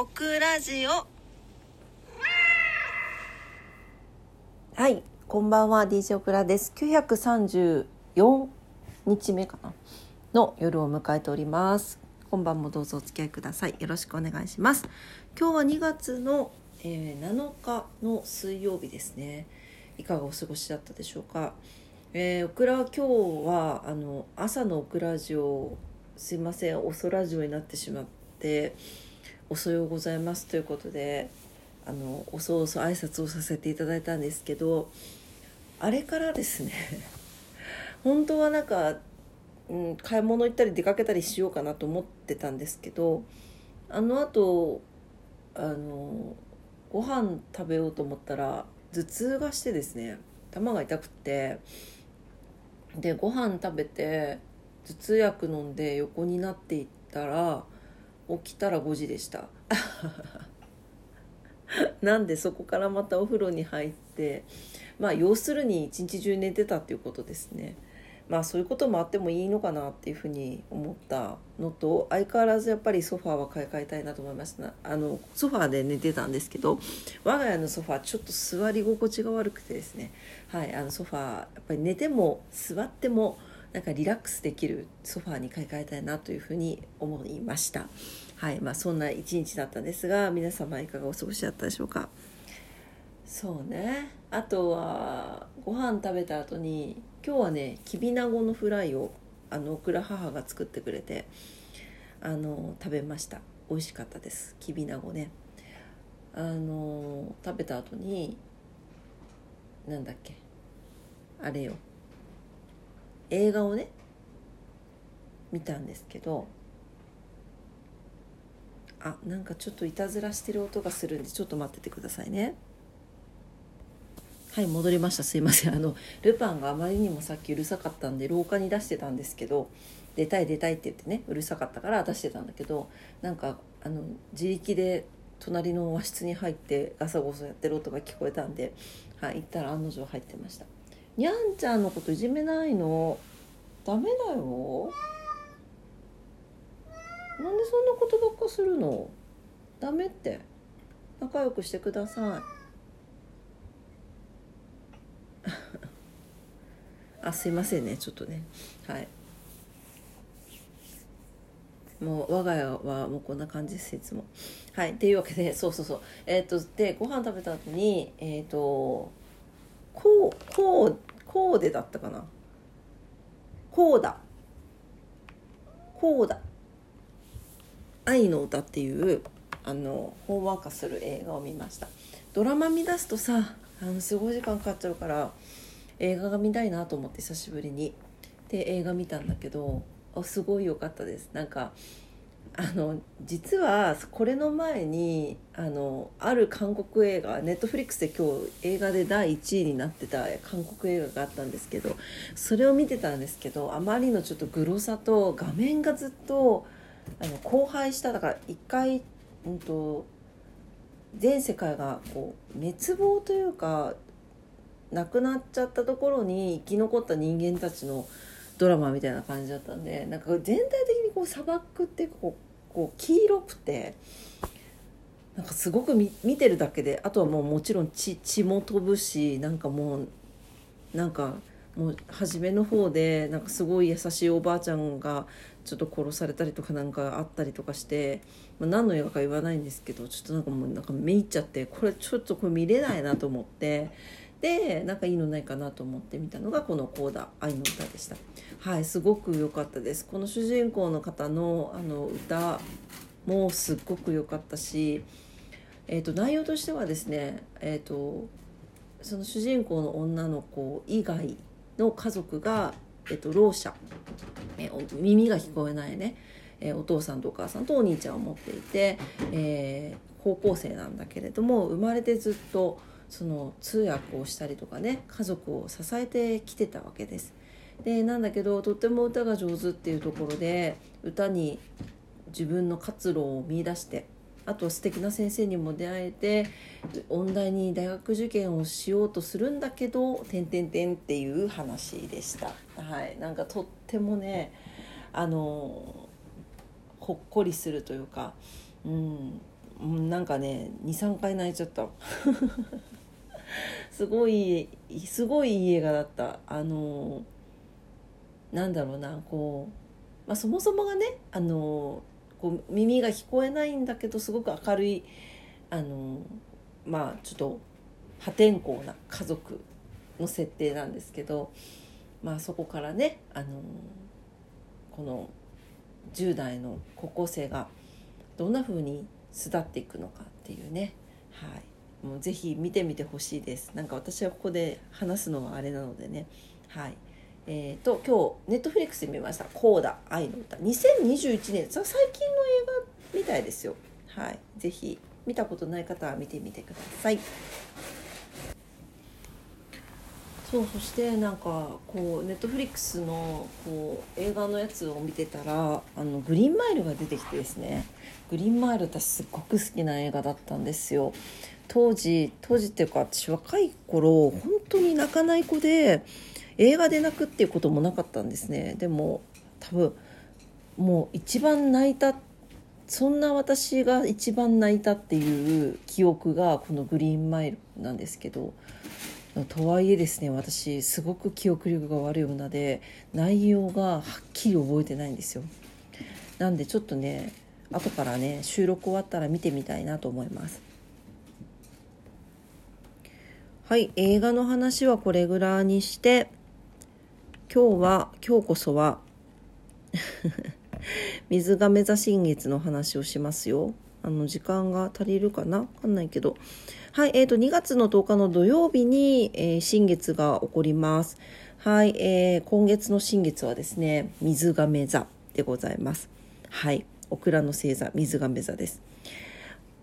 オクラジオはい、こんばんは DJ オクラです。934日目かなの夜を迎えております。今晩もどうぞお付き合いください。よろしくお願いします。今日は2月の、えー7日の水曜日ですね。いかがお過ごしだったでしょうか？えー、オクラ今日はあの朝のオクラジオすいません、おそラジオになってしまっておそようございますということで。あのおそおそ挨拶をさせていただいたんですけどあれからですね 本当はなんか、うん、買い物行ったり出かけたりしようかなと思ってたんですけどあのあとあのご飯食べようと思ったら頭痛がしてですね頭が痛くってでご飯食べて頭痛薬飲んで横になっていったら起きたら5時でした。なんでそこからまたお風呂に入ってまあ要するに一日中寝てたっていうことですね。まあそういうこともあってもいいのかなっていうふうに思ったのと相変わらずやっぱりソファーは買い替えたいなと思いましたあのソファーで寝てたんですけど我が家のソファーちょっと座り心地が悪くてですね。はいあのソファーやっぱり寝ても座ってもなんかリラックスできるソファーに買い替えたいなというふうに思いました。はいまあ、そんな一日だったんですが皆様いかがお過ごしだったでしょうか。そうね。あとはご飯食べた後に今日はねきびなごのフライをあのオクラ母が作ってくれてあの食べました。美味しかったです。きびなごね。あの食べた後になんだっけ？あれよ。映画をね見たんですけどあなんかちょっといたずらしてる音がするんでちょっと待っててくださいね。はい戻りました。すいません。あのルパンがあまりにもさっきうるさかったんで廊下に出してたんですけど出たい出たいって言ってねうるさかったから出してたんだけどなんかあの自力で隣の和室に入ってガサゴソやってる音が聞こえたんで、はい、行ったら案の定入ってました。にゃんちゃんのこといじめないの？ダメだよ。なんでそんなことばっかするの？ダメって。仲良くしてください。あすいませんね。ちょっとね。はい。もう我が家はもうこんな感じですいつも。はい。っていうわけでそうそうそう。えっ、とでご飯食べた後にえっ、とこうこうこうでだったかな。こうだ。こうだ。愛の歌っていうあのほんわかする映画を見ました。ドラマ見出すとさあのすごい時間かかっちゃうから映画が見たいなと思って久しぶりに。で映画見たんだけどあすごい良かったです。なんかあの実はこれの前にあのある韓国映画ネットフリックスで今日映画で第1位になってた韓国映画があったんですけどそれを見てたんですけどあまりのちょっとグロさと画面がずっとあの荒廃しただから一回、うん、と全世界がこう滅亡というかなくなっちゃったところに生き残った人間たちのドラマみたいな感じだったんでなんか全体的にこう砂漠ってこうこう黄色くてなんかすごく見見てるだけであとはもうもちろん血血も飛ぶしなんかもうなんかもう初めの方でなんかすごい優しいおばあちゃんがちょっと殺されたりとかなんかあったりとかして、まあ、何の映画か言わないんですけどちょっとなんかもうなんかめいっちゃってこれちょっとこれ見れないなと思ってでなんかいいのないかなと思って見たのがこの「コーダ愛の歌」でした。はいすごく良かったです。この主人公の方のあの歌もすっごく良かったし、えー、と内容としてはですねえっ、とその主人公の女の子以外の家族が、えっと、ろう者、えー耳が聞こえないね、えーお父さんとお母さんとお兄ちゃんを持っていて、えー高校生なんだけれども生まれてずっとその通訳をしたりとかね家族を支えてきてたわけです。でなんだけどとっても歌が上手っていうところで歌に自分の活路を見出してあと素敵な先生にも出会えて音大に大学受験をしようとするんだけど「てんてんてん」っていう話でした。はい、なんかとってもねあのほっこりするというか、うん、うんなんかね23回泣いちゃった すごいすごいいい映画だった。あのなんだろうなこう、まあ、そもそもがねあのこう耳が聞こえないんだけどすごく明るいあのまあちょっと破天荒な家族の設定なんですけど、まあ、そこからねあのこの10代の高校生がどんな風に巣立っていくのかっていうね、はい、もうぜひ見てみてほしいです。なんか私はここで話すのはあれなのでね。はい。えーと、今日ネットフリックスで見ました「コーダ愛の歌」2021年最近の映画みたいですよ。はい。是非見たことない方は見てみてください。そうそしてなんかこうネットフリックスのこう映画のやつを見てたらあのグリーンマイルが出てきてですね。グリーンマイル私すっごく好きな映画だったんですよ。当時当時っていうか私若い頃本当に泣かない子で映画で泣くっていうこともなかったんですね。でも多分もう一番泣いたそんな私が一番泣いたっていう記憶がこのグリーンマイルなんですけどとはいえですね私すごく記憶力が悪い女で内容がはっきり覚えてないんですよ。なんでちょっとね後からね収録終わったら見てみたいなと思います。はい映画の話はこれぐらいにして今日は今日こそは 水亀座新月の話をしますよ。あの時間が足りるかな？わかんないけどはい、えーと、2月の10日の土曜日に、えー、新月が起こります。はい、えー、今月の新月はですね、水亀座でございます。はい、オクラの星座、水亀座です。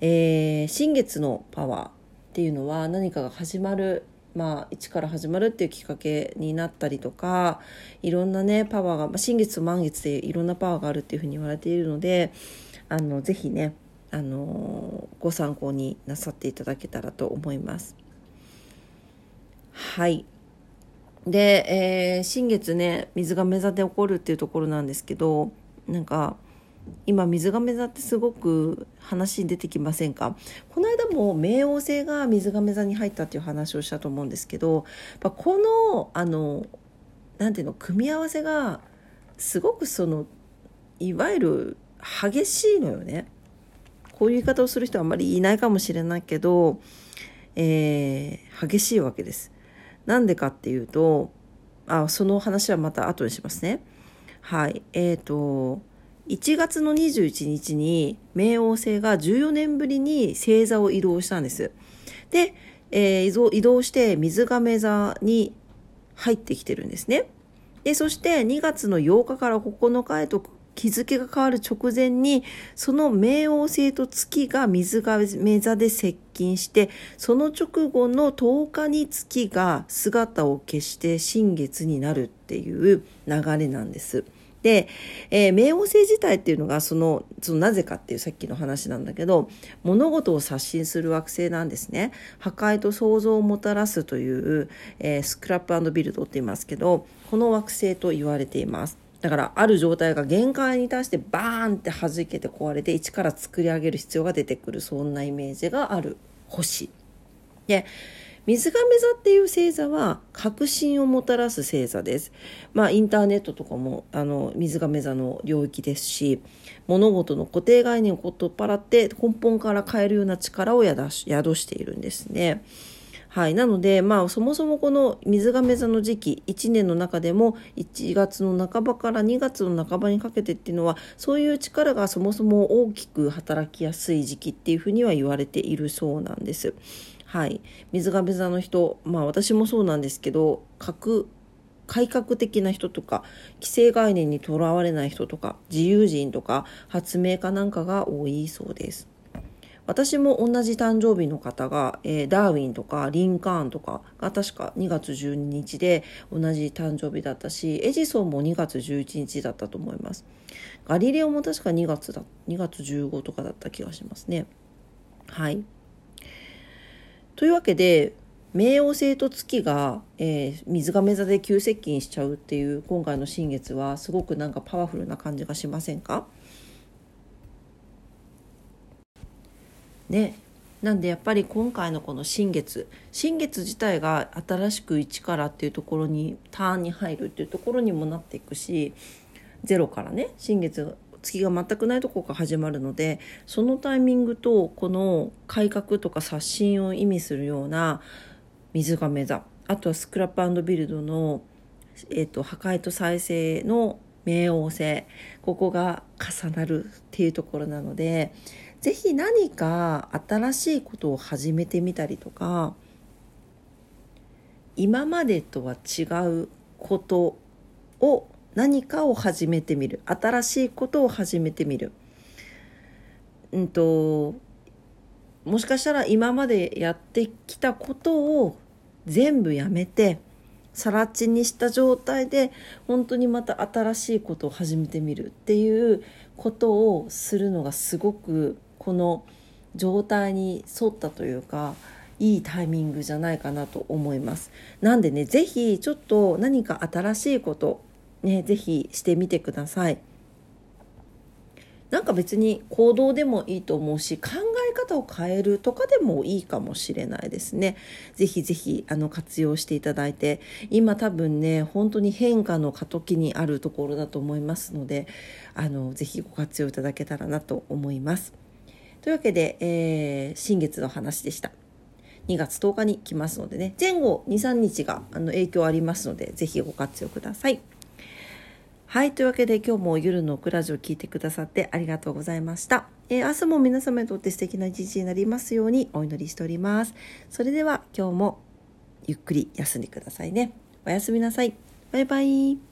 えー、新月のパワーっていうのは何かが始まるまあ、一から始まるっていうきっかけになったりとかいろんなねパワーが、まあ、新月と満月でいろんなパワーがあるっていうふうに言われているのであのぜひねあのご参考になさっていただけたらと思います。はいで、えー、新月ね水が座で起こるっていうところなんですけどなんか今水亀座ってすごく話に出てきませんか？この間も冥王星が水亀座に入ったっていう話をしたと思うんですけどこのあのなんていうの組み合わせがすごくそのいわゆる激しいのよね。こういう言い方をする人はあまりいないかもしれないけど、えー、激しいわけです。なんでかっていうとあその話はまた後にしますね。はいえーと、1月の21日に冥王星が14年ぶりに星座を移動したんです。で、えー、移動して水亀座に入ってきてるんですね。でそして2月の8日から9日へと日付が変わる直前にその冥王星と月が水亀座で接近してその直後の10日に月が姿を消して新月になるっていう流れなんです。で、えー、冥王星自体っていうのがそのそのなぜかっていうさっきの話なんだけど物事を刷新する惑星なんですね破壊と創造をもたらすという、えー、スクラップビルドって言いますけどこの惑星と言われていますだからある状態が限界に達してバーンって弾けて壊れて一から作り上げる必要が出てくるそんなイメージがある星。で水亀座っていう星座は革新をもたらす星座です。まあインターネットとかもあの水亀座の領域ですし物事の固定概念を取っ払って根本から変えるような力を宿しているんですね。はい。なので、まあ、そもそもこの水亀座の時期、1年の中でも1月の半ばから2月の半ばにかけてっていうのは、そういう力がそもそも大きく働きやすい時期っていうふうには言われているそうなんです。はい。水亀座の人、まあ私もそうなんですけど、核改革的な人とか既成概念にとらわれない人とか自由人とか発明家なんかが多いそうです。私も同じ誕生日の方が、えー、ダーウィンとかリンカーンとかが確か2月12日で同じ誕生日だったしエジソンも2月11日だったと思います。ガリレオも確か2月だ2月15とかだった気がしますね。はい。というわけで冥王星と月が、えー、水亀座で急接近しちゃうっていう今回の新月はすごくなんかパワフルな感じがしませんか？ね。なんでやっぱり今回のこの新月新月自体が新しく1からっていうところにターンに入るっていうところにもなっていくしゼロからね新月月が全くないところから始まるのでそのタイミングとこの改革とか刷新を意味するような水亀座あとはスクラップビルドの、えーと、破壊と再生の冥王星ここが重なるっていうところなので是非何か新しいことを始めてみたりとか今までとは違うことを何かを始めてみる新しいことを始めてみる。うんともしかしたら今までやってきたことを全部やめて更地にした状態で本当にまた新しいことを始めてみるっていうことをするのがすごくこの状態に沿ったというかいいタイミングじゃないかなと思います。なんでね是非ちょっと何か新しいことね是非してみてください。なんか別に行動でもいいと思うし考え方を変えるとかでもいいかもしれないですね。ぜひぜひあの活用していただいて今多分ね本当に変化の過渡期にあるところだと思いますのであのぜひご活用いただけたらなと思います。というわけで、えー、新月の話でした。2月10日に来ますのでね前後23日があの影響ありますのでぜひご活用ください。はい。というわけで今日も夜のクラジオ聞いてくださってありがとうございました。えー、明日も皆様にとって素敵な一日になりますようにお祈りしております。それでは今日もゆっくり休んでくださいね。おやすみなさい。バイバイ。